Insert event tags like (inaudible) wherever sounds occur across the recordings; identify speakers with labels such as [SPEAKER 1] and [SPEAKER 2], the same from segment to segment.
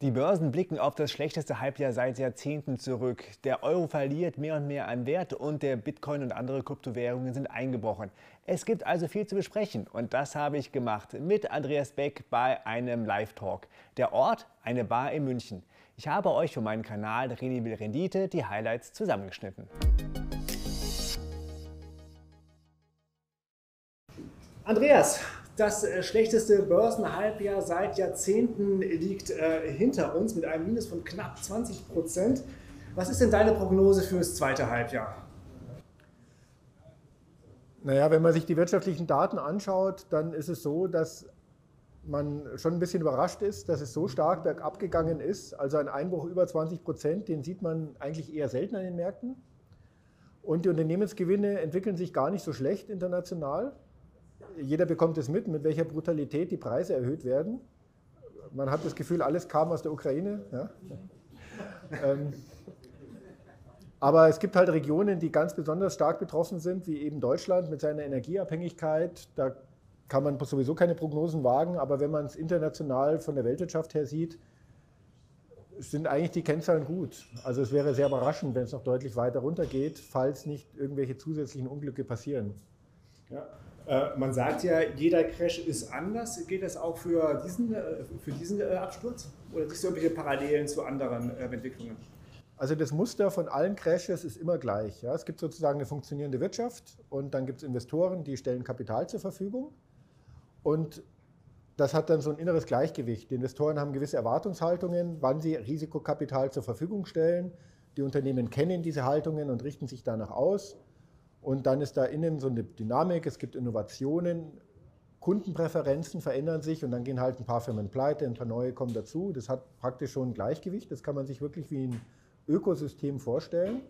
[SPEAKER 1] Die Börsen blicken auf das schlechteste Halbjahr seit Jahrzehnten zurück. Der Euro verliert mehr und mehr an Wert und der Bitcoin und andere Kryptowährungen sind eingebrochen. Es gibt also viel zu besprechen und das habe ich gemacht mit Andreas Beck bei einem Live-Talk. Der Ort, eine Bar in München. Ich habe euch für meinen Kanal René Will Rendite die Highlights zusammengeschnitten. Andreas, das äh, schlechteste Börsenhalbjahr seit Jahrzehnten liegt äh, hinter uns mit einem Minus von knapp 20 Prozent. Was ist denn deine Prognose fürs zweite Halbjahr?
[SPEAKER 2] Naja, wenn man sich die wirtschaftlichen Daten anschaut, dann ist es so, dass man schon ein bisschen überrascht ist, dass es so stark bergab gegangen ist. Also ein Einbruch über 20 Prozent, den sieht man eigentlich eher selten an den Märkten. Und die Unternehmensgewinne entwickeln sich gar nicht so schlecht international jeder bekommt es mit, mit welcher Brutalität die Preise erhöht werden. Man hat das Gefühl, alles kam aus der Ukraine. Ja. (laughs) ähm, aber es gibt halt Regionen, die ganz besonders stark betroffen sind, wie eben Deutschland mit seiner Energieabhängigkeit. Da kann man sowieso keine Prognosen wagen, aber wenn man es international von der Weltwirtschaft her sieht, sind eigentlich die Kennzahlen gut. Also es wäre sehr überraschend, wenn es noch deutlich weiter runtergeht, falls nicht irgendwelche zusätzlichen Unglücke passieren.
[SPEAKER 1] Ja. Äh, man sagt ja, jeder Crash ist anders. Geht das auch für diesen, äh, für diesen äh, Absturz? Oder gibt es irgendwelche Parallelen zu anderen Entwicklungen?
[SPEAKER 2] Also das Muster von allen Crashes ist immer gleich. Ja. Es gibt sozusagen eine funktionierende Wirtschaft und dann gibt es Investoren, die stellen Kapital zur Verfügung. Und das hat dann so ein inneres Gleichgewicht. Die Investoren haben gewisse Erwartungshaltungen, wann sie Risikokapital zur Verfügung stellen. Die Unternehmen kennen diese Haltungen und richten sich danach aus. Und dann ist da innen so eine Dynamik, es gibt Innovationen, Kundenpräferenzen verändern sich und dann gehen halt ein paar Firmen pleite, ein paar neue kommen dazu. Das hat praktisch schon ein Gleichgewicht, das kann man sich wirklich wie ein Ökosystem vorstellen.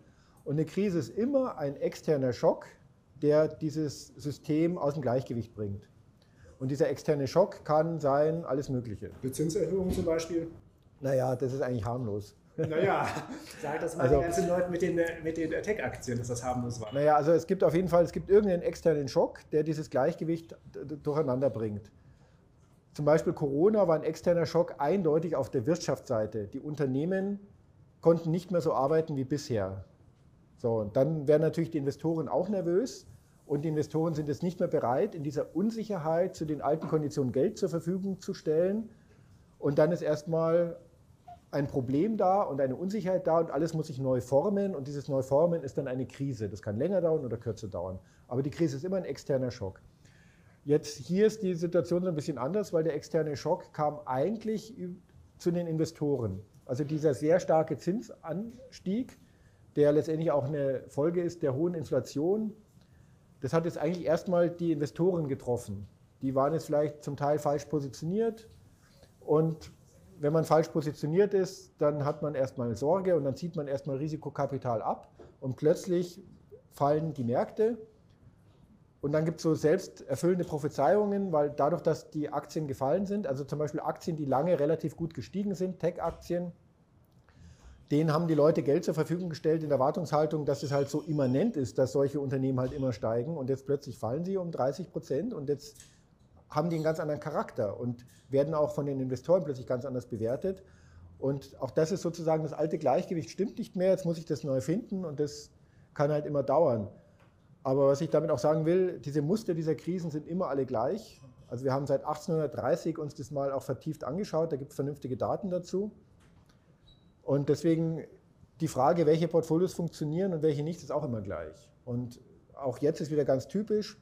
[SPEAKER 2] Und eine Krise ist immer ein externer Schock, der dieses System aus dem Gleichgewicht bringt. Und dieser externe Schock kann sein alles Mögliche.
[SPEAKER 1] Die Zinserhöhung zum Beispiel?
[SPEAKER 2] Naja, das ist eigentlich harmlos.
[SPEAKER 1] Naja, (laughs) sag das mal also, den ganzen Leuten mit den, mit den Tech-Aktien, dass das harmlos war.
[SPEAKER 2] Naja, also es gibt auf jeden Fall, es gibt irgendeinen externen Schock, der dieses Gleichgewicht durcheinander bringt. Zum Beispiel Corona war ein externer Schock eindeutig auf der Wirtschaftsseite. Die Unternehmen konnten nicht mehr so arbeiten wie bisher. So, und dann werden natürlich die Investoren auch nervös und die Investoren sind jetzt nicht mehr bereit, in dieser Unsicherheit zu den alten Konditionen Geld zur Verfügung zu stellen. Und dann ist erstmal ein Problem da und eine Unsicherheit da und alles muss sich neu formen und dieses Neuformen ist dann eine Krise. Das kann länger dauern oder kürzer dauern. Aber die Krise ist immer ein externer Schock. Jetzt hier ist die Situation so ein bisschen anders, weil der externe Schock kam eigentlich zu den Investoren. Also dieser sehr starke Zinsanstieg, der letztendlich auch eine Folge ist der hohen Inflation, das hat jetzt eigentlich erstmal die Investoren getroffen. Die waren jetzt vielleicht zum Teil falsch positioniert und wenn man falsch positioniert ist, dann hat man erstmal Sorge und dann zieht man erstmal Risikokapital ab und plötzlich fallen die Märkte. Und dann gibt es so selbsterfüllende Prophezeiungen, weil dadurch, dass die Aktien gefallen sind, also zum Beispiel Aktien, die lange relativ gut gestiegen sind, Tech-Aktien, denen haben die Leute Geld zur Verfügung gestellt in der Erwartungshaltung, dass es halt so immanent ist, dass solche Unternehmen halt immer steigen und jetzt plötzlich fallen sie um 30 Prozent und jetzt haben die einen ganz anderen Charakter und werden auch von den Investoren plötzlich ganz anders bewertet. Und auch das ist sozusagen das alte Gleichgewicht stimmt nicht mehr, jetzt muss ich das neu finden und das kann halt immer dauern. Aber was ich damit auch sagen will, diese Muster dieser Krisen sind immer alle gleich. Also wir haben seit 1830 uns das mal auch vertieft angeschaut, da gibt es vernünftige Daten dazu. Und deswegen die Frage, welche Portfolios funktionieren und welche nicht, ist auch immer gleich. Und auch jetzt ist wieder ganz typisch,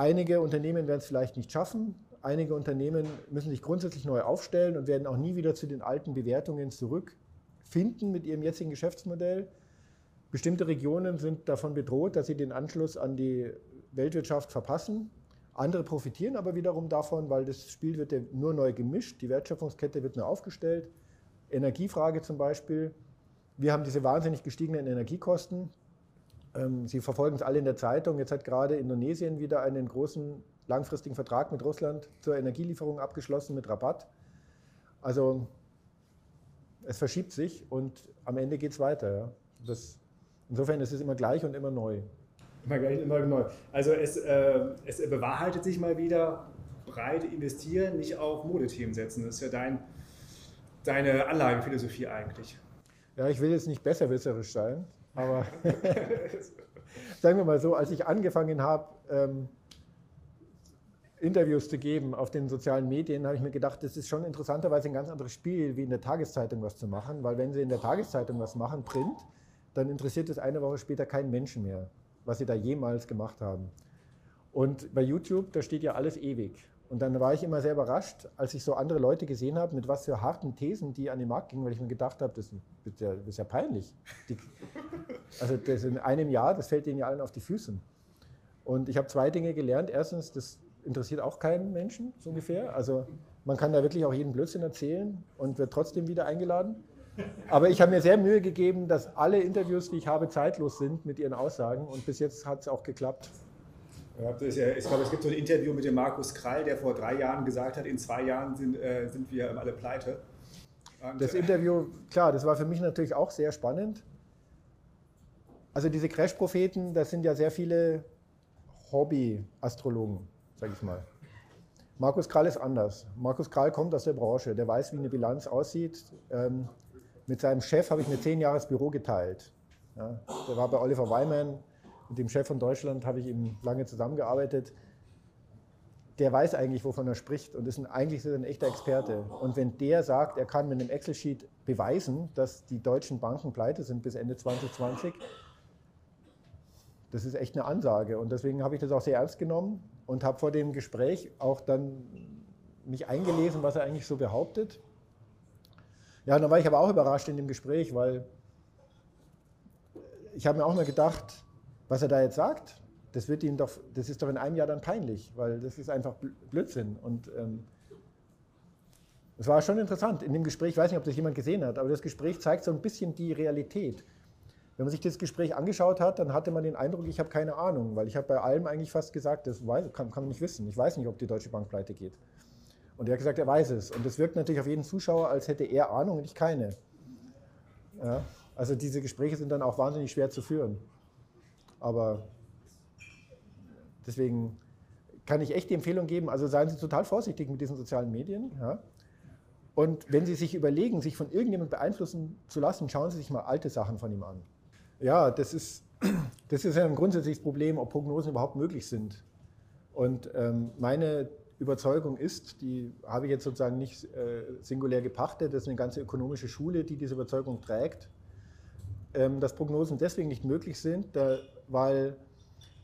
[SPEAKER 2] Einige Unternehmen werden es vielleicht nicht schaffen. Einige Unternehmen müssen sich grundsätzlich neu aufstellen und werden auch nie wieder zu den alten Bewertungen zurückfinden mit ihrem jetzigen Geschäftsmodell. Bestimmte Regionen sind davon bedroht, dass sie den Anschluss an die Weltwirtschaft verpassen. Andere profitieren aber wiederum davon, weil das Spiel wird ja nur neu gemischt, die Wertschöpfungskette wird neu aufgestellt. Energiefrage zum Beispiel. Wir haben diese wahnsinnig gestiegenen Energiekosten. Ähm, Sie verfolgen es alle in der Zeitung. Jetzt hat gerade Indonesien wieder einen großen langfristigen Vertrag mit Russland zur Energielieferung abgeschlossen mit Rabatt. Also es verschiebt sich und am Ende geht es weiter. Ja. Das, insofern ist es immer gleich und immer neu.
[SPEAKER 1] Immer gleich, immer neu. Also es, äh, es bewahrheitet sich mal wieder, breit investieren, nicht auf Modethemen setzen. Das ist ja dein deine Anlagephilosophie eigentlich?
[SPEAKER 2] Ja, ich will jetzt nicht besserwisserisch sein, aber (laughs) sagen wir mal so, als ich angefangen habe, ähm, Interviews zu geben auf den sozialen Medien, habe ich mir gedacht, das ist schon interessanterweise ein ganz anderes Spiel, wie in der Tageszeitung was zu machen, weil wenn Sie in der Tageszeitung was machen, Print, dann interessiert es eine Woche später keinen Menschen mehr, was Sie da jemals gemacht haben. Und bei YouTube, da steht ja alles ewig. Und dann war ich immer sehr überrascht, als ich so andere Leute gesehen habe, mit was für harten Thesen die an den Markt gingen, weil ich mir gedacht habe, das ist ja, das ist ja peinlich. Die, also das in einem Jahr, das fällt denen ja allen auf die Füße. Und ich habe zwei Dinge gelernt. Erstens, das interessiert auch keinen Menschen, so ungefähr. Also man kann da wirklich auch jeden Blödsinn erzählen und wird trotzdem wieder eingeladen. Aber ich habe mir sehr Mühe gegeben, dass alle Interviews, die ich habe, zeitlos sind mit ihren Aussagen. Und bis jetzt hat es auch geklappt.
[SPEAKER 1] Ich glaube, es gibt so ein Interview mit dem Markus Krall, der vor drei Jahren gesagt hat, in zwei Jahren sind, äh, sind wir alle pleite.
[SPEAKER 2] Und das Interview, klar, das war für mich natürlich auch sehr spannend. Also diese Crash-Propheten, das sind ja sehr viele Hobby-Astrologen sage ich mal. Markus Krall ist anders. Markus Krall kommt aus der Branche, der weiß, wie eine Bilanz aussieht. Ähm, mit seinem Chef habe ich mir zehn Jahre das Büro geteilt. Ja, der war bei Oliver Wyman, mit dem Chef von Deutschland habe ich ihm lange zusammengearbeitet. Der weiß eigentlich, wovon er spricht und ist ein, eigentlich ist ein echter Experte. Und wenn der sagt, er kann mit einem Excel-Sheet beweisen, dass die deutschen Banken pleite sind bis Ende 2020, das ist echt eine Ansage. Und deswegen habe ich das auch sehr ernst genommen und habe vor dem Gespräch auch dann mich eingelesen, was er eigentlich so behauptet. Ja, dann war ich aber auch überrascht in dem Gespräch, weil ich habe mir auch mal gedacht, was er da jetzt sagt, das wird ihm doch, das ist doch in einem Jahr dann peinlich, weil das ist einfach Blödsinn. Und ähm, es war schon interessant in dem Gespräch, ich weiß nicht, ob das jemand gesehen hat, aber das Gespräch zeigt so ein bisschen die Realität. Wenn man sich das Gespräch angeschaut hat, dann hatte man den Eindruck, ich habe keine Ahnung, weil ich habe bei allem eigentlich fast gesagt, das weiß, kann, kann man nicht wissen. Ich weiß nicht, ob die Deutsche Bank pleite geht. Und er hat gesagt, er weiß es. Und das wirkt natürlich auf jeden Zuschauer, als hätte er Ahnung und ich keine. Ja, also diese Gespräche sind dann auch wahnsinnig schwer zu führen. Aber deswegen kann ich echt die Empfehlung geben, also seien Sie total vorsichtig mit diesen sozialen Medien. Ja. Und wenn Sie sich überlegen, sich von irgendjemandem beeinflussen zu lassen, schauen Sie sich mal alte Sachen von ihm an. Ja, das ist, (clears throat) das ist ein grundsätzliches Problem, ob Prognosen überhaupt möglich sind. Und ähm, meine Überzeugung ist, die habe ich jetzt sozusagen nicht äh, singulär gepachtet, das ist eine ganze ökonomische Schule, die diese Überzeugung trägt, ähm, dass Prognosen deswegen nicht möglich sind, da, weil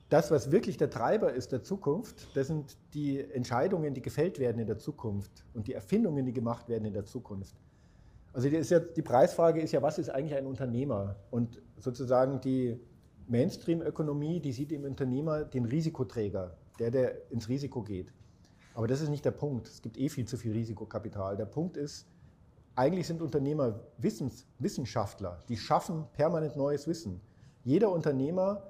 [SPEAKER 2] das, was wirklich der Treiber ist der Zukunft, das sind die Entscheidungen, die gefällt werden in der Zukunft und die Erfindungen, die gemacht werden in der Zukunft. Also die, ja, die Preisfrage ist ja, was ist eigentlich ein Unternehmer? Und sozusagen die Mainstream-Ökonomie, die sieht im Unternehmer den Risikoträger, der, der ins Risiko geht. Aber das ist nicht der Punkt. Es gibt eh viel zu viel Risikokapital. Der Punkt ist, eigentlich sind Unternehmer Wissens, Wissenschaftler, die schaffen permanent neues Wissen. Jeder Unternehmer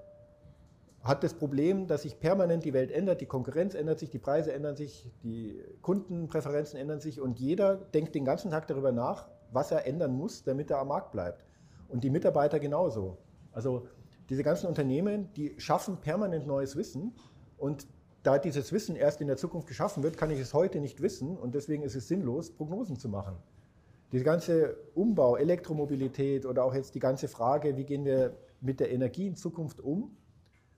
[SPEAKER 2] hat das Problem, dass sich permanent die Welt ändert, die Konkurrenz ändert sich, die Preise ändern sich, die Kundenpräferenzen ändern sich und jeder denkt den ganzen Tag darüber nach, was er ändern muss, damit er am Markt bleibt. Und die Mitarbeiter genauso. Also diese ganzen Unternehmen, die schaffen permanent neues Wissen und da dieses Wissen erst in der Zukunft geschaffen wird, kann ich es heute nicht wissen und deswegen ist es sinnlos, Prognosen zu machen. Dieser ganze Umbau, Elektromobilität oder auch jetzt die ganze Frage, wie gehen wir mit der Energie in Zukunft um,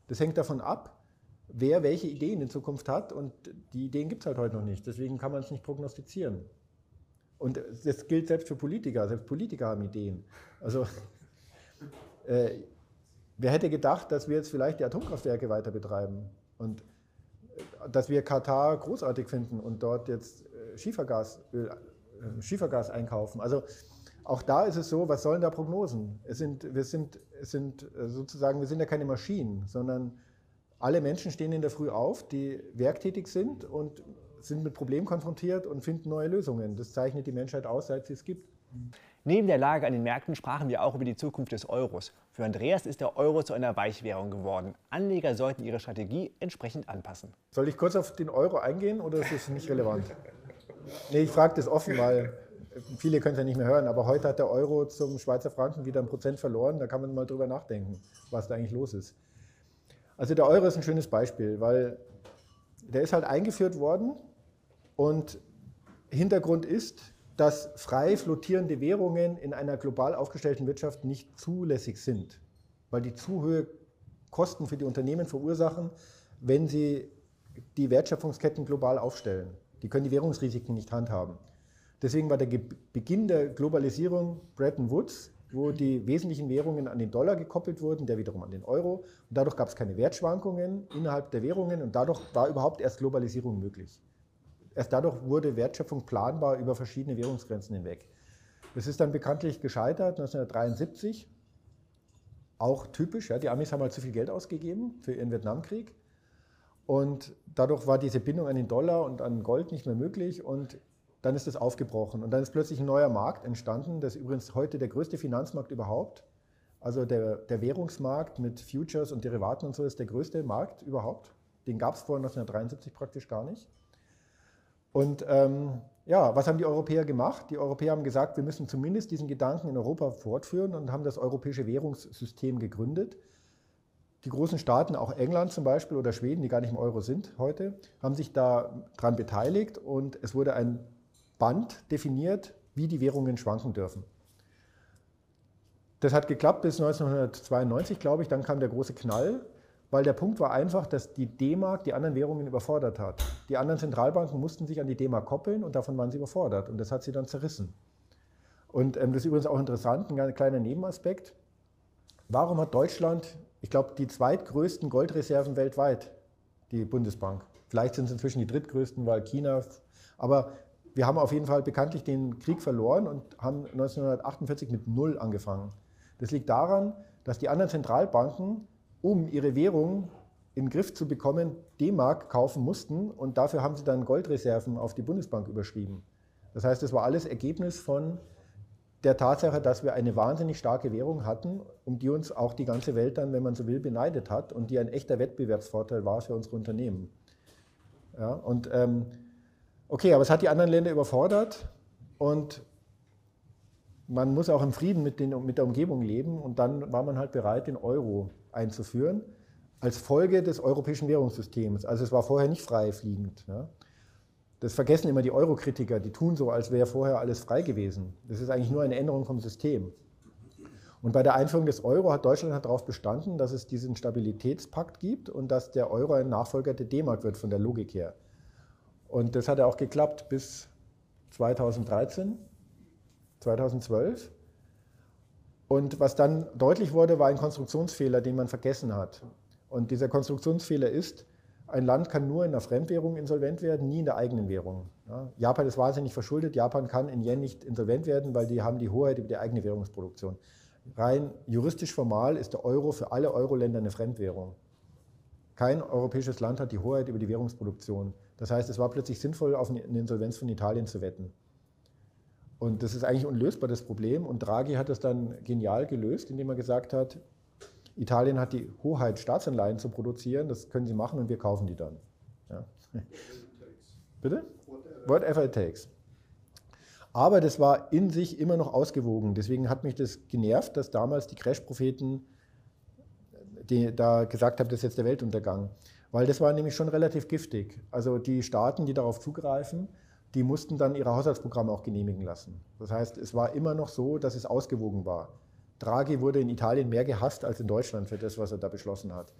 [SPEAKER 2] das hängt davon ab, wer welche Ideen in Zukunft hat und die Ideen gibt es halt heute noch nicht. Deswegen kann man es nicht prognostizieren. Und das gilt selbst für Politiker. Selbst Politiker haben Ideen. Also, äh, wer hätte gedacht, dass wir jetzt vielleicht die Atomkraftwerke weiter betreiben und äh, dass wir Katar großartig finden und dort jetzt äh, Schiefergas, Öl, äh, Schiefergas einkaufen. Also auch da ist es so, was sollen da Prognosen? Es sind, wir sind, es sind äh, sozusagen, wir sind ja keine Maschinen, sondern alle Menschen stehen in der Früh auf, die werktätig sind und sind mit Problemen konfrontiert und finden neue Lösungen. Das zeichnet die Menschheit aus, seit sie es gibt.
[SPEAKER 1] Neben der Lage an den Märkten sprachen wir auch über die Zukunft des Euros. Für Andreas ist der Euro zu einer Weichwährung geworden. Anleger sollten ihre Strategie entsprechend anpassen.
[SPEAKER 2] Soll ich kurz auf den Euro eingehen oder ist das nicht relevant? Nee, ich frage das offen, weil viele können es ja nicht mehr hören, aber heute hat der Euro zum Schweizer Franken wieder ein Prozent verloren. Da kann man mal drüber nachdenken, was da eigentlich los ist. Also der Euro ist ein schönes Beispiel, weil der ist halt eingeführt worden und Hintergrund ist, dass frei flottierende Währungen in einer global aufgestellten Wirtschaft nicht zulässig sind, weil die zu hohe Kosten für die Unternehmen verursachen, wenn sie die Wertschöpfungsketten global aufstellen. Die können die Währungsrisiken nicht handhaben. Deswegen war der Beginn der Globalisierung Bretton Woods, wo die wesentlichen Währungen an den Dollar gekoppelt wurden, der wiederum an den Euro. Und dadurch gab es keine Wertschwankungen innerhalb der Währungen und dadurch war überhaupt erst Globalisierung möglich. Erst dadurch wurde Wertschöpfung planbar über verschiedene Währungsgrenzen hinweg. Das ist dann bekanntlich gescheitert 1973. Auch typisch, ja, die Amis haben halt zu viel Geld ausgegeben für ihren Vietnamkrieg. Und dadurch war diese Bindung an den Dollar und an Gold nicht mehr möglich und dann ist das aufgebrochen. Und dann ist plötzlich ein neuer Markt entstanden, das ist übrigens heute der größte Finanzmarkt überhaupt. Also der, der Währungsmarkt mit Futures und Derivaten und so ist der größte Markt überhaupt. Den gab es vor 1973 praktisch gar nicht. Und ähm, ja, was haben die Europäer gemacht? Die Europäer haben gesagt, wir müssen zumindest diesen Gedanken in Europa fortführen und haben das europäische Währungssystem gegründet. Die großen Staaten, auch England zum Beispiel oder Schweden, die gar nicht im Euro sind heute, haben sich daran beteiligt und es wurde ein Band definiert, wie die Währungen schwanken dürfen. Das hat geklappt bis 1992, glaube ich. Dann kam der große Knall, weil der Punkt war einfach, dass die D-Mark die anderen Währungen überfordert hat. Die anderen Zentralbanken mussten sich an die D-Mark koppeln und davon waren sie überfordert. Und das hat sie dann zerrissen. Und ähm, das ist übrigens auch interessant, ein kleiner Nebenaspekt. Warum hat Deutschland ich glaube, die zweitgrößten Goldreserven weltweit, die Bundesbank. Vielleicht sind es inzwischen die drittgrößten, weil China. Aber wir haben auf jeden Fall bekanntlich den Krieg verloren und haben 1948 mit Null angefangen. Das liegt daran, dass die anderen Zentralbanken, um ihre Währung in den Griff zu bekommen, D-Mark kaufen mussten und dafür haben sie dann Goldreserven auf die Bundesbank überschrieben. Das heißt, das war alles Ergebnis von der Tatsache, dass wir eine wahnsinnig starke Währung hatten, um die uns auch die ganze Welt dann, wenn man so will, beneidet hat und die ein echter Wettbewerbsvorteil war für unsere Unternehmen. Ja, und ähm, okay, aber es hat die anderen Länder überfordert und man muss auch im Frieden mit, den, mit der Umgebung leben und dann war man halt bereit, den Euro einzuführen als Folge des europäischen Währungssystems. Also es war vorher nicht frei fliegend. Ja. Das vergessen immer die Euro-Kritiker, die tun so, als wäre vorher alles frei gewesen. Das ist eigentlich nur eine Änderung vom System. Und bei der Einführung des Euro hat Deutschland hat darauf bestanden, dass es diesen Stabilitätspakt gibt und dass der Euro ein Nachfolger der D-Mark wird von der Logik her. Und das hat ja auch geklappt bis 2013, 2012. Und was dann deutlich wurde, war ein Konstruktionsfehler, den man vergessen hat. Und dieser Konstruktionsfehler ist, ein Land kann nur in der Fremdwährung insolvent werden, nie in der eigenen Währung. Ja, Japan ist wahnsinnig verschuldet. Japan kann in Yen nicht insolvent werden, weil die haben die Hoheit über die eigene Währungsproduktion. Rein juristisch formal ist der Euro für alle Euro-Länder eine Fremdwährung. Kein europäisches Land hat die Hoheit über die Währungsproduktion. Das heißt, es war plötzlich sinnvoll, auf eine Insolvenz von Italien zu wetten. Und das ist eigentlich unlösbar, das Problem. Und Draghi hat das dann genial gelöst, indem er gesagt hat, Italien hat die Hoheit, Staatsanleihen zu produzieren. Das können sie machen und wir kaufen die dann. Ja. Bitte? Whatever it takes. Aber das war in sich immer noch ausgewogen. Deswegen hat mich das genervt, dass damals die Crash-Propheten da gesagt haben, das ist jetzt der Weltuntergang. Weil das war nämlich schon relativ giftig. Also die Staaten, die darauf zugreifen, die mussten dann ihre Haushaltsprogramme auch genehmigen lassen. Das heißt, es war immer noch so, dass es ausgewogen war. Draghi wurde in Italien mehr gehasst als in Deutschland für das, was er da beschlossen hat.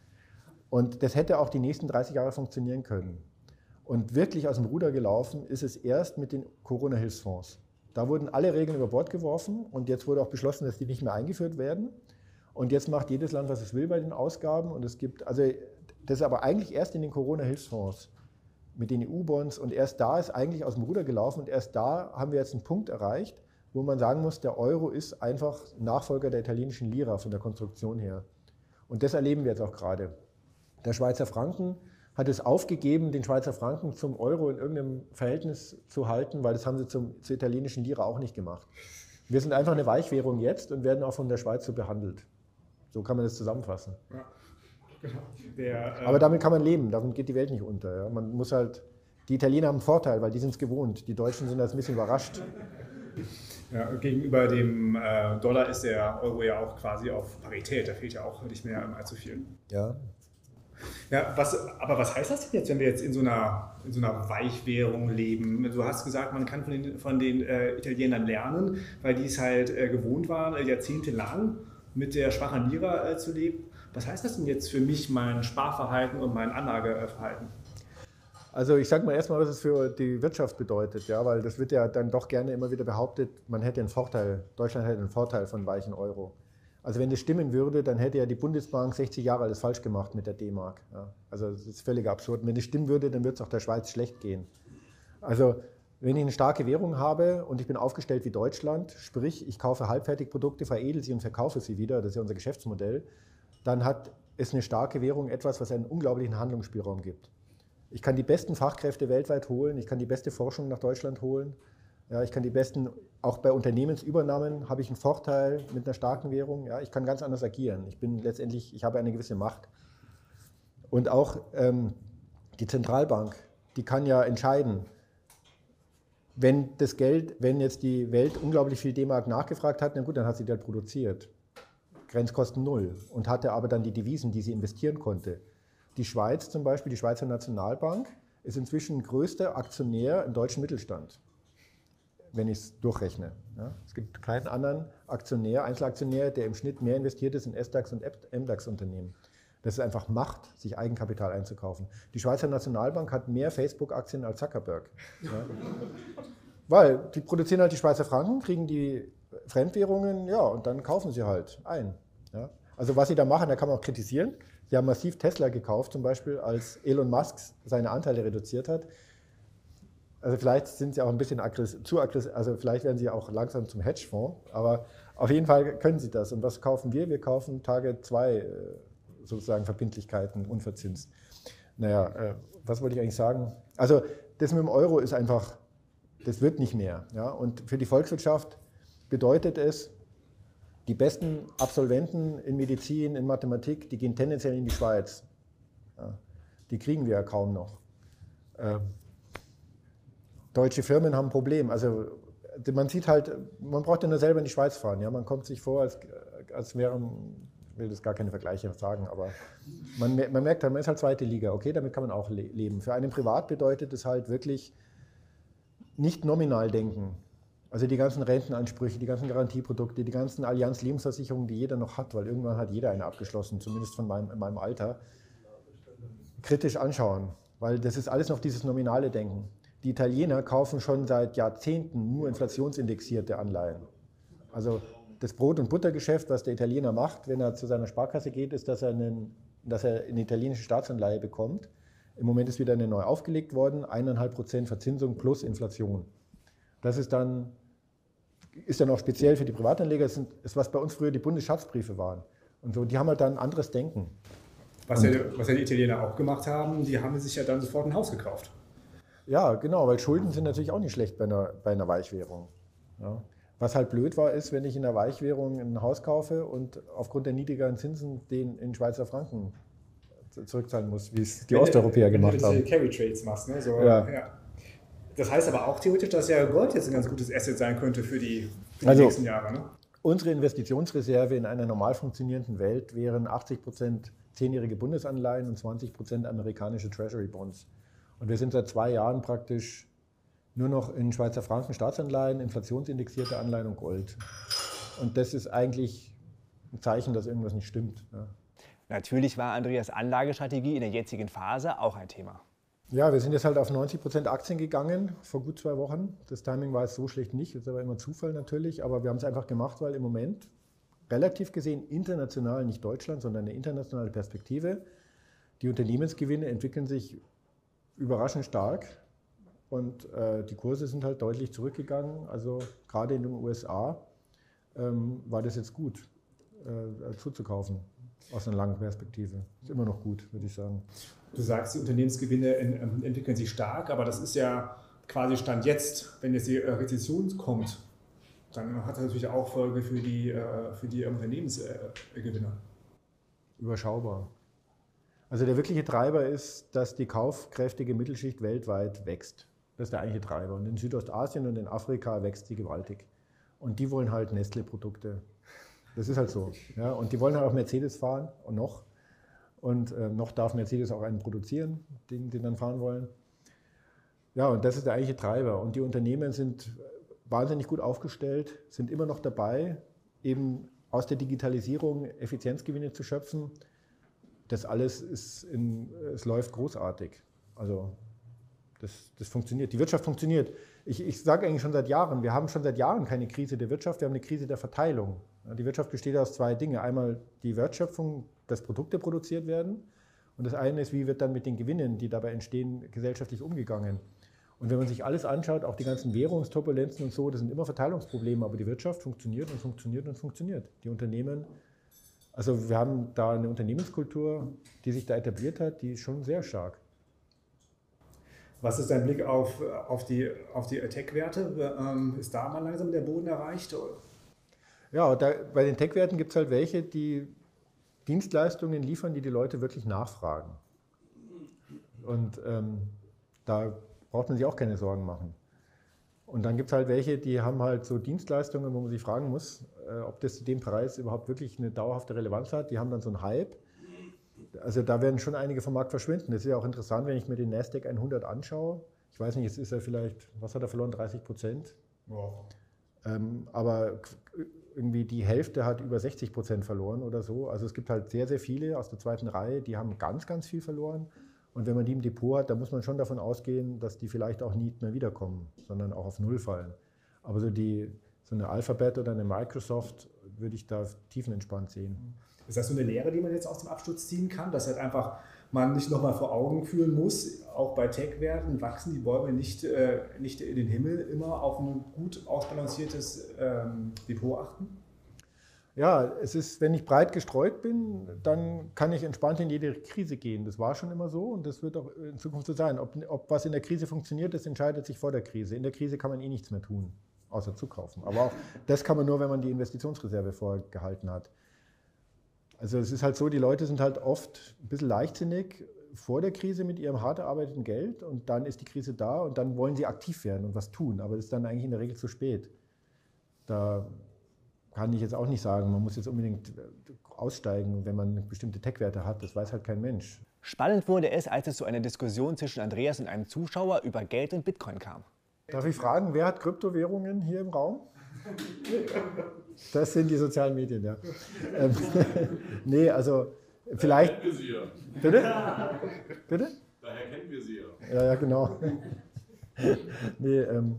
[SPEAKER 2] Und das hätte auch die nächsten 30 Jahre funktionieren können. Und wirklich aus dem Ruder gelaufen ist es erst mit den Corona-Hilfsfonds. Da wurden alle Regeln über Bord geworfen und jetzt wurde auch beschlossen, dass die nicht mehr eingeführt werden. Und jetzt macht jedes Land, was es will bei den Ausgaben. Und es gibt, also das ist aber eigentlich erst in den Corona-Hilfsfonds mit den EU-Bonds und erst da ist eigentlich aus dem Ruder gelaufen und erst da haben wir jetzt einen Punkt erreicht, wo man sagen muss, der Euro ist einfach Nachfolger der italienischen Lira von der Konstruktion her. Und das erleben wir jetzt auch gerade. Der Schweizer Franken hat es aufgegeben, den Schweizer Franken zum Euro in irgendeinem Verhältnis zu halten, weil das haben sie zum, zur italienischen Lira auch nicht gemacht. Wir sind einfach eine Weichwährung jetzt und werden auch von der Schweiz so behandelt. So kann man das zusammenfassen. Ja, genau. Der, äh Aber damit kann man leben, damit geht die Welt nicht unter. Ja. Man muss halt, die Italiener haben einen Vorteil, weil die sind es gewohnt. Die Deutschen sind das ein bisschen überrascht.
[SPEAKER 3] Ja, gegenüber dem äh, Dollar ist der Euro ja auch quasi auf Parität. Da fehlt ja auch nicht mehr allzu viel.
[SPEAKER 2] Ja.
[SPEAKER 3] Ja, was, aber was heißt das denn jetzt, wenn wir jetzt in so einer, in so einer Weichwährung leben? Du hast gesagt, man kann von den, von den äh, Italienern lernen, weil die es halt äh, gewohnt waren, äh, jahrzehntelang mit der schwachen Lira äh, zu leben. Was heißt das denn jetzt für mich, mein Sparverhalten und mein Anlageverhalten?
[SPEAKER 2] Also ich sage mal erstmal, was es für die Wirtschaft bedeutet, ja, weil das wird ja dann doch gerne immer wieder behauptet, man hätte einen Vorteil, Deutschland hätte einen Vorteil von weichen Euro. Also wenn das stimmen würde, dann hätte ja die Bundesbank 60 Jahre alles falsch gemacht mit der D-Mark. Ja. Also das ist völlig absurd. Und wenn das stimmen würde, dann würde es auch der Schweiz schlecht gehen. Also wenn ich eine starke Währung habe und ich bin aufgestellt wie Deutschland, sprich ich kaufe Halbfertigprodukte, veredel sie und verkaufe sie wieder, das ist ja unser Geschäftsmodell, dann hat es eine starke Währung etwas, was einen unglaublichen Handlungsspielraum gibt. Ich kann die besten Fachkräfte weltweit holen, ich kann die beste Forschung nach Deutschland holen, ja, ich kann die besten, auch bei Unternehmensübernahmen habe ich einen Vorteil mit einer starken Währung. Ja, ich kann ganz anders agieren. Ich bin letztendlich, ich habe eine gewisse Macht. Und auch ähm, die Zentralbank, die kann ja entscheiden, wenn das Geld, wenn jetzt die Welt unglaublich viel D-Mark nachgefragt hat, na gut, dann hat sie das produziert. Grenzkosten null und hatte aber dann die Devisen, die sie investieren konnte. Die Schweiz zum Beispiel, die Schweizer Nationalbank, ist inzwischen größter Aktionär im deutschen Mittelstand wenn ich es durchrechne. Ja. Es gibt keinen anderen Aktionär, Einzelaktionär, der im Schnitt mehr investiert ist in S-DAX und MDAX-Unternehmen. Das ist einfach Macht, sich Eigenkapital einzukaufen. Die Schweizer Nationalbank hat mehr Facebook-Aktien als Zuckerberg. Ja. (laughs) Weil die produzieren halt die Schweizer Franken, kriegen die Fremdwährungen, ja, und dann kaufen sie halt ein. Ja. Also was sie da machen, da kann man auch kritisieren. Sie haben massiv Tesla gekauft, zum Beispiel, als Elon Musk seine Anteile reduziert hat. Also vielleicht sind sie auch ein bisschen aggressiv, zu aggressiv, also vielleicht werden sie auch langsam zum Hedgefonds, aber auf jeden Fall können sie das. Und was kaufen wir? Wir kaufen Tage 2 äh, sozusagen Verbindlichkeiten unverzinst. Naja, äh, was wollte ich eigentlich sagen? Also das mit dem Euro ist einfach, das wird nicht mehr. Ja? Und für die Volkswirtschaft bedeutet es, die besten Absolventen in Medizin, in Mathematik, die gehen tendenziell in die Schweiz. Ja? Die kriegen wir ja kaum noch. Ähm, deutsche Firmen haben ein Problem. Also man sieht halt, man braucht ja nur selber in die Schweiz fahren. Ja? Man kommt sich vor, als, als wären, ich will das gar keine Vergleiche sagen, aber man, man merkt halt, man ist halt zweite Liga. Okay, damit kann man auch le leben. Für einen Privat bedeutet es halt wirklich nicht nominal denken. Also die ganzen Rentenansprüche, die ganzen Garantieprodukte, die ganzen Allianz-Lebensversicherungen, die jeder noch hat, weil irgendwann hat jeder eine abgeschlossen, zumindest von meinem, in meinem Alter, kritisch anschauen. Weil das ist alles noch dieses nominale Denken. Die Italiener kaufen schon seit Jahrzehnten nur inflationsindexierte Anleihen. Also das Brot- und Buttergeschäft, was der Italiener macht, wenn er zu seiner Sparkasse geht, ist, dass er, einen, dass er eine italienische Staatsanleihe bekommt. Im Moment ist wieder eine neu aufgelegt worden, 1,5 Prozent Verzinsung plus Inflation. Das ist dann, ist dann auch speziell für die Privatanleger, das ist, was bei uns früher die Bundesschatzbriefe waren. Und so, die haben halt dann ein anderes Denken.
[SPEAKER 3] Was ja, was ja die Italiener auch gemacht haben, die haben sich ja dann sofort ein Haus gekauft.
[SPEAKER 2] Ja, genau, weil Schulden sind natürlich auch nicht schlecht bei einer, bei einer Weichwährung. Ja. Was halt blöd war, ist, wenn ich in der Weichwährung ein Haus kaufe und aufgrund der niedrigeren Zinsen den in Schweizer Franken zurückzahlen muss, wie es die wenn Osteuropäer gemacht haben. Wenn
[SPEAKER 3] du Carry Trades machst, ne? So, ja. ja. Das heißt aber auch theoretisch, dass ja Gold jetzt ein ganz gutes Asset sein könnte für die, für die also, nächsten Jahre. Ne?
[SPEAKER 2] Unsere Investitionsreserve in einer normal funktionierenden Welt wären 80 Prozent zehnjährige Bundesanleihen und 20 Prozent amerikanische Treasury Bonds. Und wir sind seit zwei Jahren praktisch nur noch in Schweizer Franken Staatsanleihen, inflationsindexierte Anleihen und Gold. Und das ist eigentlich ein Zeichen, dass irgendwas nicht stimmt. Ja.
[SPEAKER 1] Natürlich war Andreas Anlagestrategie in der jetzigen Phase auch ein Thema.
[SPEAKER 2] Ja, wir sind jetzt halt auf 90 Prozent Aktien gegangen vor gut zwei Wochen. Das Timing war jetzt so schlecht nicht, das ist aber immer Zufall natürlich, aber wir haben es einfach gemacht, weil im Moment relativ gesehen international, nicht Deutschland, sondern eine internationale Perspektive, die Unternehmensgewinne entwickeln sich überraschend stark und äh, die Kurse sind halt deutlich zurückgegangen. Also gerade in den USA ähm, war das jetzt gut äh, zuzukaufen aus einer langen Perspektive. Ist immer noch gut, würde ich sagen.
[SPEAKER 3] Du sagst, die Unternehmensgewinne ähm, entwickeln sich stark, aber das ist ja quasi Stand jetzt, wenn jetzt die äh, Rezession kommt, dann hat das natürlich auch Folge für die, äh, für die Unternehmensgewinner.
[SPEAKER 2] Überschaubar. Also der wirkliche Treiber ist, dass die kaufkräftige Mittelschicht weltweit wächst. Das ist der eigentliche Treiber. Und in Südostasien und in Afrika wächst sie gewaltig. Und die wollen halt Nestle-Produkte. Das ist halt so. Ja? Und die wollen halt auch Mercedes fahren und noch. Und äh, noch darf Mercedes auch einen produzieren, den sie dann fahren wollen. Ja, und das ist der eigentliche Treiber. Und die Unternehmen sind wahnsinnig gut aufgestellt, sind immer noch dabei, eben aus der Digitalisierung Effizienzgewinne zu schöpfen. Das alles ist in, es läuft großartig. Also das, das funktioniert. Die Wirtschaft funktioniert. Ich, ich sage eigentlich schon seit Jahren, wir haben schon seit Jahren keine Krise der Wirtschaft, wir haben eine Krise der Verteilung. Die Wirtschaft besteht aus zwei Dingen. Einmal die Wertschöpfung, dass Produkte produziert werden. Und das eine ist, wie wird dann mit den Gewinnen, die dabei entstehen, gesellschaftlich umgegangen. Und wenn man sich alles anschaut, auch die ganzen Währungsturbulenzen und so, das sind immer Verteilungsprobleme, aber die Wirtschaft funktioniert und funktioniert und funktioniert. Die Unternehmen, also wir haben da eine Unternehmenskultur, die sich da etabliert hat, die ist schon sehr stark.
[SPEAKER 3] Was ist dein Blick auf, auf die, auf die Tech-Werte? Ähm, ist da mal langsam der Boden erreicht?
[SPEAKER 2] Ja, da, bei den Tech-Werten gibt es halt welche, die Dienstleistungen liefern, die die Leute wirklich nachfragen. Und ähm, da braucht man sich auch keine Sorgen machen. Und dann gibt es halt welche, die haben halt so Dienstleistungen, wo man sich fragen muss, äh, ob das zu dem Preis überhaupt wirklich eine dauerhafte Relevanz hat. Die haben dann so einen Hype. Also da werden schon einige vom Markt verschwinden. Das ist ja auch interessant, wenn ich mir den Nasdaq 100 anschaue. Ich weiß nicht, jetzt ist er vielleicht, was hat er verloren, 30 Prozent? Wow. Ähm, aber irgendwie die Hälfte hat über 60 Prozent verloren oder so. Also es gibt halt sehr, sehr viele aus der zweiten Reihe, die haben ganz, ganz viel verloren. Und wenn man die im Depot hat, dann muss man schon davon ausgehen, dass die vielleicht auch nicht mehr wiederkommen, sondern auch auf Null fallen. Aber so, die, so eine Alphabet oder eine Microsoft würde ich da tiefenentspannt sehen.
[SPEAKER 3] Ist das so eine Lehre, die man jetzt aus dem Absturz ziehen kann, dass halt einfach man nicht nochmal vor Augen führen muss, auch bei Tech-Werten wachsen die Bäume nicht, äh, nicht in den Himmel, immer auf ein gut ausbalanciertes ähm, Depot achten?
[SPEAKER 2] Ja, es ist, wenn ich breit gestreut bin, dann kann ich entspannt in jede Krise gehen. Das war schon immer so und das wird auch in Zukunft so sein. Ob, ob was in der Krise funktioniert, das entscheidet sich vor der Krise. In der Krise kann man eh nichts mehr tun, außer zukaufen. Aber auch das kann man nur, wenn man die Investitionsreserve vorgehalten hat. Also es ist halt so, die Leute sind halt oft ein bisschen leichtsinnig vor der Krise mit ihrem hart erarbeiteten Geld und dann ist die Krise da und dann wollen sie aktiv werden und was tun. Aber das ist dann eigentlich in der Regel zu spät. Da kann ich jetzt auch nicht sagen, man muss jetzt unbedingt äh, aussteigen, wenn man bestimmte Tech-Werte hat. Das weiß halt kein Mensch.
[SPEAKER 1] Spannend wurde es, als es zu einer Diskussion zwischen Andreas und einem Zuschauer über Geld und Bitcoin kam.
[SPEAKER 2] Darf ich fragen, wer hat Kryptowährungen hier im Raum? (laughs) Das sind die sozialen Medien, ja. Ähm, (laughs) nee, also vielleicht. Daher kennen wir sie ja. Bitte? (laughs) Bitte? Daher kennen wir sie ja. Ja, ja, genau. nee, ähm,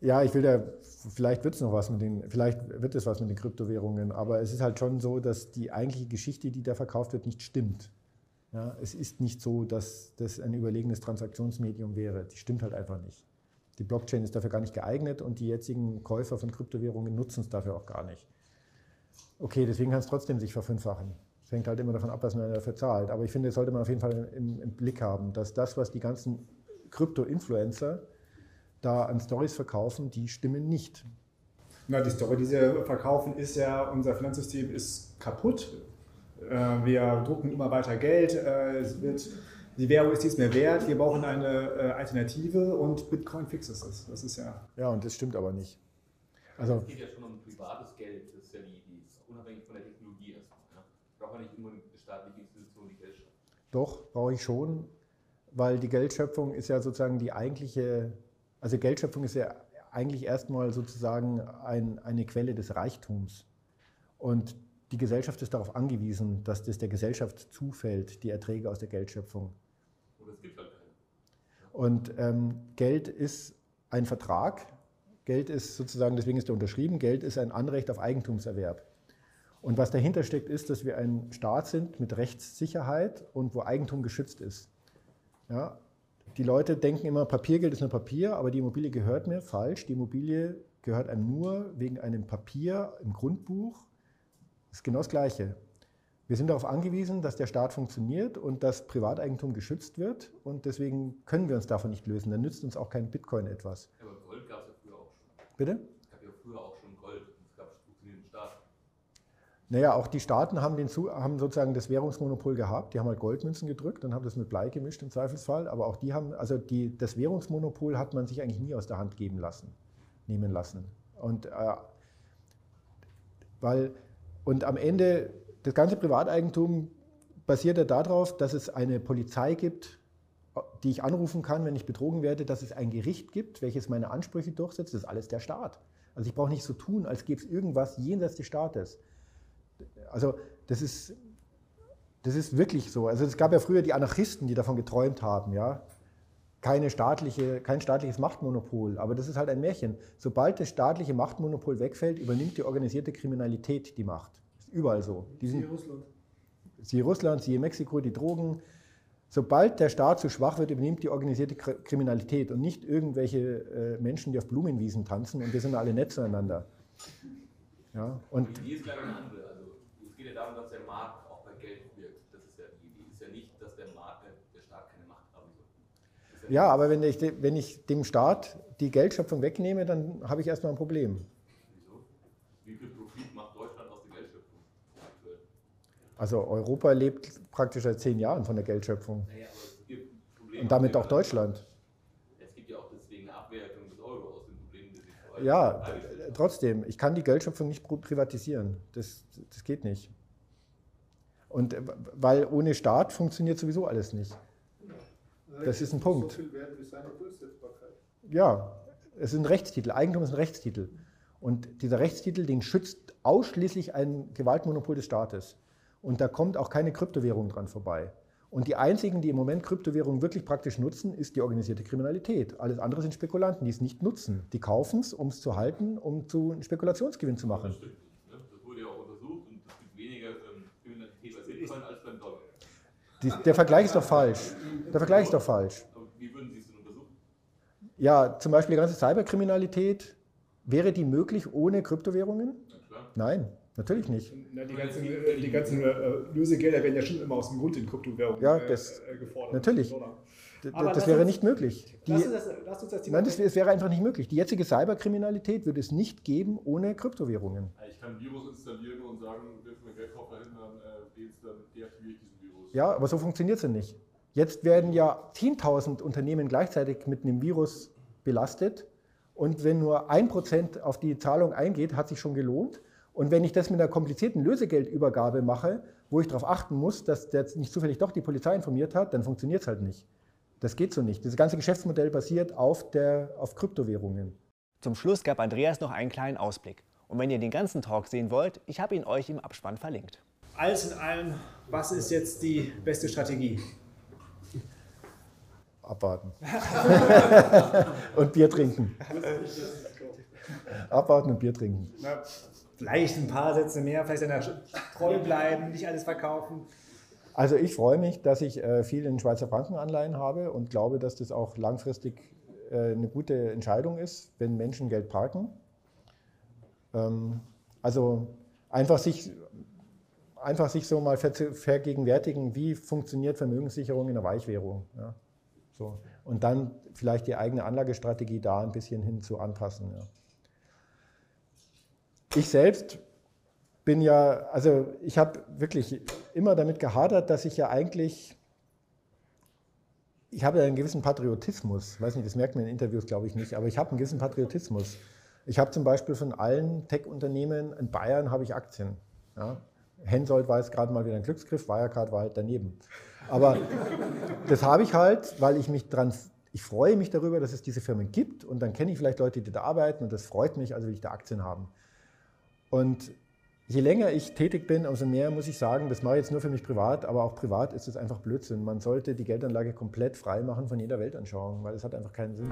[SPEAKER 2] ja, ich will da vielleicht wird es noch was mit den, vielleicht wird es was mit den Kryptowährungen, aber es ist halt schon so, dass die eigentliche Geschichte, die da verkauft wird, nicht stimmt. Ja, es ist nicht so, dass das ein überlegenes Transaktionsmedium wäre. Die stimmt halt einfach nicht. Die Blockchain ist dafür gar nicht geeignet und die jetzigen Käufer von Kryptowährungen nutzen es dafür auch gar nicht. Okay, deswegen kann es trotzdem sich verfünffachen. Es hängt halt immer davon ab, was man dafür zahlt. Aber ich finde, das sollte man auf jeden Fall im, im Blick haben, dass das, was die ganzen Krypto-Influencer da an Stories verkaufen, die stimmen nicht.
[SPEAKER 3] Na, die Story, die sie verkaufen, ist ja, unser Finanzsystem ist kaputt. Äh, wir drucken immer weiter Geld, äh, es wird, die Währung ist nichts mehr wert, wir brauchen eine äh, Alternative und Bitcoin fixt es. Das ist ja.
[SPEAKER 2] Ja, und das stimmt aber nicht.
[SPEAKER 4] Also, es geht ja schon um privates Geld, das ist ja die, die ist unabhängig von der Technologie erstmal. Ja? Braucht man nicht immer eine staatliche Institution, die Geld schöpft.
[SPEAKER 2] Doch, brauche ich schon, weil die Geldschöpfung ist ja sozusagen die eigentliche also Geldschöpfung ist ja eigentlich erstmal sozusagen ein, eine Quelle des Reichtums. Und die Gesellschaft ist darauf angewiesen, dass das der Gesellschaft zufällt, die Erträge aus der Geldschöpfung. Und es gibt halt keinen. Und ähm, Geld ist ein Vertrag. Geld ist sozusagen, deswegen ist er unterschrieben, Geld ist ein Anrecht auf Eigentumserwerb. Und was dahinter steckt, ist, dass wir ein Staat sind mit Rechtssicherheit und wo Eigentum geschützt ist. Ja, die Leute denken immer, Papiergeld ist nur Papier, aber die Immobilie gehört mir. Falsch. Die Immobilie gehört einem nur wegen einem Papier im Grundbuch. Das ist genau das Gleiche. Wir sind darauf angewiesen, dass der Staat funktioniert und dass Privateigentum geschützt wird. Und deswegen können wir uns davon nicht lösen. Dann nützt uns auch kein Bitcoin etwas.
[SPEAKER 4] Aber Gold gab es ja früher auch schon.
[SPEAKER 2] Bitte? Naja, auch die Staaten haben, den, haben, sozusagen das Währungsmonopol gehabt. Die haben halt Goldmünzen gedrückt und haben das mit Blei gemischt im Zweifelsfall. Aber auch die haben, also die, das Währungsmonopol hat man sich eigentlich nie aus der Hand geben lassen, nehmen lassen. Und, äh, weil, und am Ende, das ganze Privateigentum basiert er darauf, dass es eine Polizei gibt, die ich anrufen kann, wenn ich betrogen werde, dass es ein Gericht gibt, welches meine Ansprüche durchsetzt. Das ist alles der Staat. Also ich brauche nicht so tun, als gäbe es irgendwas jenseits des Staates. Also das ist, das ist wirklich so. Also es gab ja früher die Anarchisten, die davon geträumt haben, ja. Keine staatliche, kein staatliches Machtmonopol, aber das ist halt ein Märchen. Sobald das staatliche Machtmonopol wegfällt, übernimmt die organisierte Kriminalität die Macht. Ist überall so.
[SPEAKER 3] Siehe Russland.
[SPEAKER 2] Siehe Russland, siehe Mexiko, die Drogen. Sobald der Staat zu schwach wird, übernimmt die organisierte Kriminalität und nicht irgendwelche äh, Menschen, die auf Blumenwiesen tanzen und wir sind alle nett zueinander. Ja, und
[SPEAKER 4] die Idee ist gleich eine andere. Also, es geht ja darum, dass der Markt auch bei Geld wirkt. Das ist ja die Idee. ist ja nicht, dass der, Markt, der Staat keine Macht haben soll.
[SPEAKER 2] Ja, aber wenn ich, wenn ich dem Staat die Geldschöpfung wegnehme, dann habe ich erstmal ein Problem.
[SPEAKER 4] Wieso? Wie viel Profit macht Deutschland aus der Geldschöpfung aktuell?
[SPEAKER 2] Also Europa lebt praktisch seit zehn Jahren von der Geldschöpfung.
[SPEAKER 4] Naja, aber es gibt Probleme.
[SPEAKER 2] Und damit auch Deutschland.
[SPEAKER 4] Es gibt ja auch deswegen eine Abwertung des Euro aus den Problemen, die sich vor allem
[SPEAKER 2] Ja,
[SPEAKER 4] haben.
[SPEAKER 2] trotzdem, ich kann die Geldschöpfung nicht pri- privatisieren. Das, das geht nicht. Und äh, weil ohne Staat funktioniert sowieso alles nicht. Das ist ein Punkt. Ja, es ist ein Rechtstitel. Eigentum ist ein Rechtstitel. Und dieser Rechtstitel, den schützt ausschließlich ein Gewaltmonopol des Staates. Und da kommt auch keine Kryptowährung dran vorbei. Und die einzigen, die im Moment Kryptowährungen wirklich praktisch nutzen, ist die organisierte Kriminalität. Alles andere sind Spekulanten, die es nicht nutzen. Die kaufen es, um es zu halten, um zu einem Spekulationsgewinn zu machen.
[SPEAKER 4] Das stimmt nicht. Ne? Das wurde ja auch untersucht und es gibt weniger ähm, Kriminalität bei Bitcoin als beim Dollar.
[SPEAKER 2] Die, der Vergleich ist doch falsch. Der Vergleich ist doch falsch.
[SPEAKER 4] Aber wie würden Sie es denn untersuchen?
[SPEAKER 2] Ja, zum Beispiel die ganze Cyberkriminalität, wäre die möglich ohne Kryptowährungen?
[SPEAKER 4] Na klar.
[SPEAKER 2] Nein, natürlich nicht.
[SPEAKER 3] Na, die ganzen, äh, die ganzen äh, Lösegelder werden ja schon immer aus dem Grund in Kryptowährungen
[SPEAKER 2] Ja,
[SPEAKER 3] äh,
[SPEAKER 2] das-
[SPEAKER 3] äh, gefordert.
[SPEAKER 2] natürlich.
[SPEAKER 3] Aber
[SPEAKER 2] das wäre
[SPEAKER 3] uns-
[SPEAKER 2] nicht möglich. Die,
[SPEAKER 3] Lass uns, das, lass uns das Thema
[SPEAKER 2] nein, das, es wäre einfach nicht möglich. Die jetzige Cyberkriminalität würde es nicht geben ohne Kryptowährungen.
[SPEAKER 5] Ich kann ein Virus installieren und sagen, wirf mir Geld drauf verhindern, äh, jetzt dann deaktiviere ich diesen Virus.
[SPEAKER 2] Ja, aber so funktioniert es ja nicht. Jetzt werden ja 10.000 Unternehmen gleichzeitig mit einem Virus belastet. Und wenn nur ein Prozent auf die Zahlung eingeht, hat sich schon gelohnt. Und wenn ich das mit einer komplizierten Lösegeldübergabe mache, wo ich darauf achten muss, dass der nicht zufällig doch die Polizei informiert hat, dann funktioniert es halt nicht. Das geht so nicht. Das ganze Geschäftsmodell basiert auf, der, auf Kryptowährungen.
[SPEAKER 1] Zum Schluss gab Andreas noch einen kleinen Ausblick. Und wenn ihr den ganzen Talk sehen wollt, ich habe ihn euch im Abspann verlinkt.
[SPEAKER 3] Alles in allem, was ist jetzt die beste Strategie?
[SPEAKER 2] Abwarten. (laughs) und Bier trinken. Abwarten und Bier trinken.
[SPEAKER 3] Na, vielleicht ein paar Sätze mehr, vielleicht einer treu bleiben, nicht alles verkaufen.
[SPEAKER 2] Also ich freue mich, dass ich äh, viel in Schweizer Frankenanleihen habe und glaube, dass das auch langfristig äh, eine gute Entscheidung ist, wenn Menschen Geld parken. Ähm, also einfach sich, einfach sich so mal ver vergegenwärtigen, wie funktioniert Vermögenssicherung in der Weichwährung. Ja. So. Und dann vielleicht die eigene Anlagestrategie da ein bisschen hin zu anpassen. Ja. Ich selbst bin ja, also ich habe wirklich immer damit gehadert, dass ich ja eigentlich, ich habe ja einen gewissen Patriotismus, weiß nicht, das merkt man in Interviews, glaube ich nicht, aber ich habe einen gewissen Patriotismus. Ich habe zum Beispiel von allen Tech-Unternehmen in Bayern habe ich Aktien. Ja. Hensoldt war jetzt gerade mal wieder ein Glücksgriff, Wirecard war halt daneben. Aber (laughs) das habe ich halt, weil ich mich dran, ich freue mich darüber, dass es diese Firmen gibt und dann kenne ich vielleicht Leute, die da arbeiten und das freut mich, also will ich da Aktien haben. Und je länger ich tätig bin, umso mehr muss ich sagen, das mache ich jetzt nur für mich privat, aber auch privat ist es einfach Blödsinn. Man sollte die Geldanlage komplett frei machen von jeder Weltanschauung, weil es hat einfach keinen Sinn.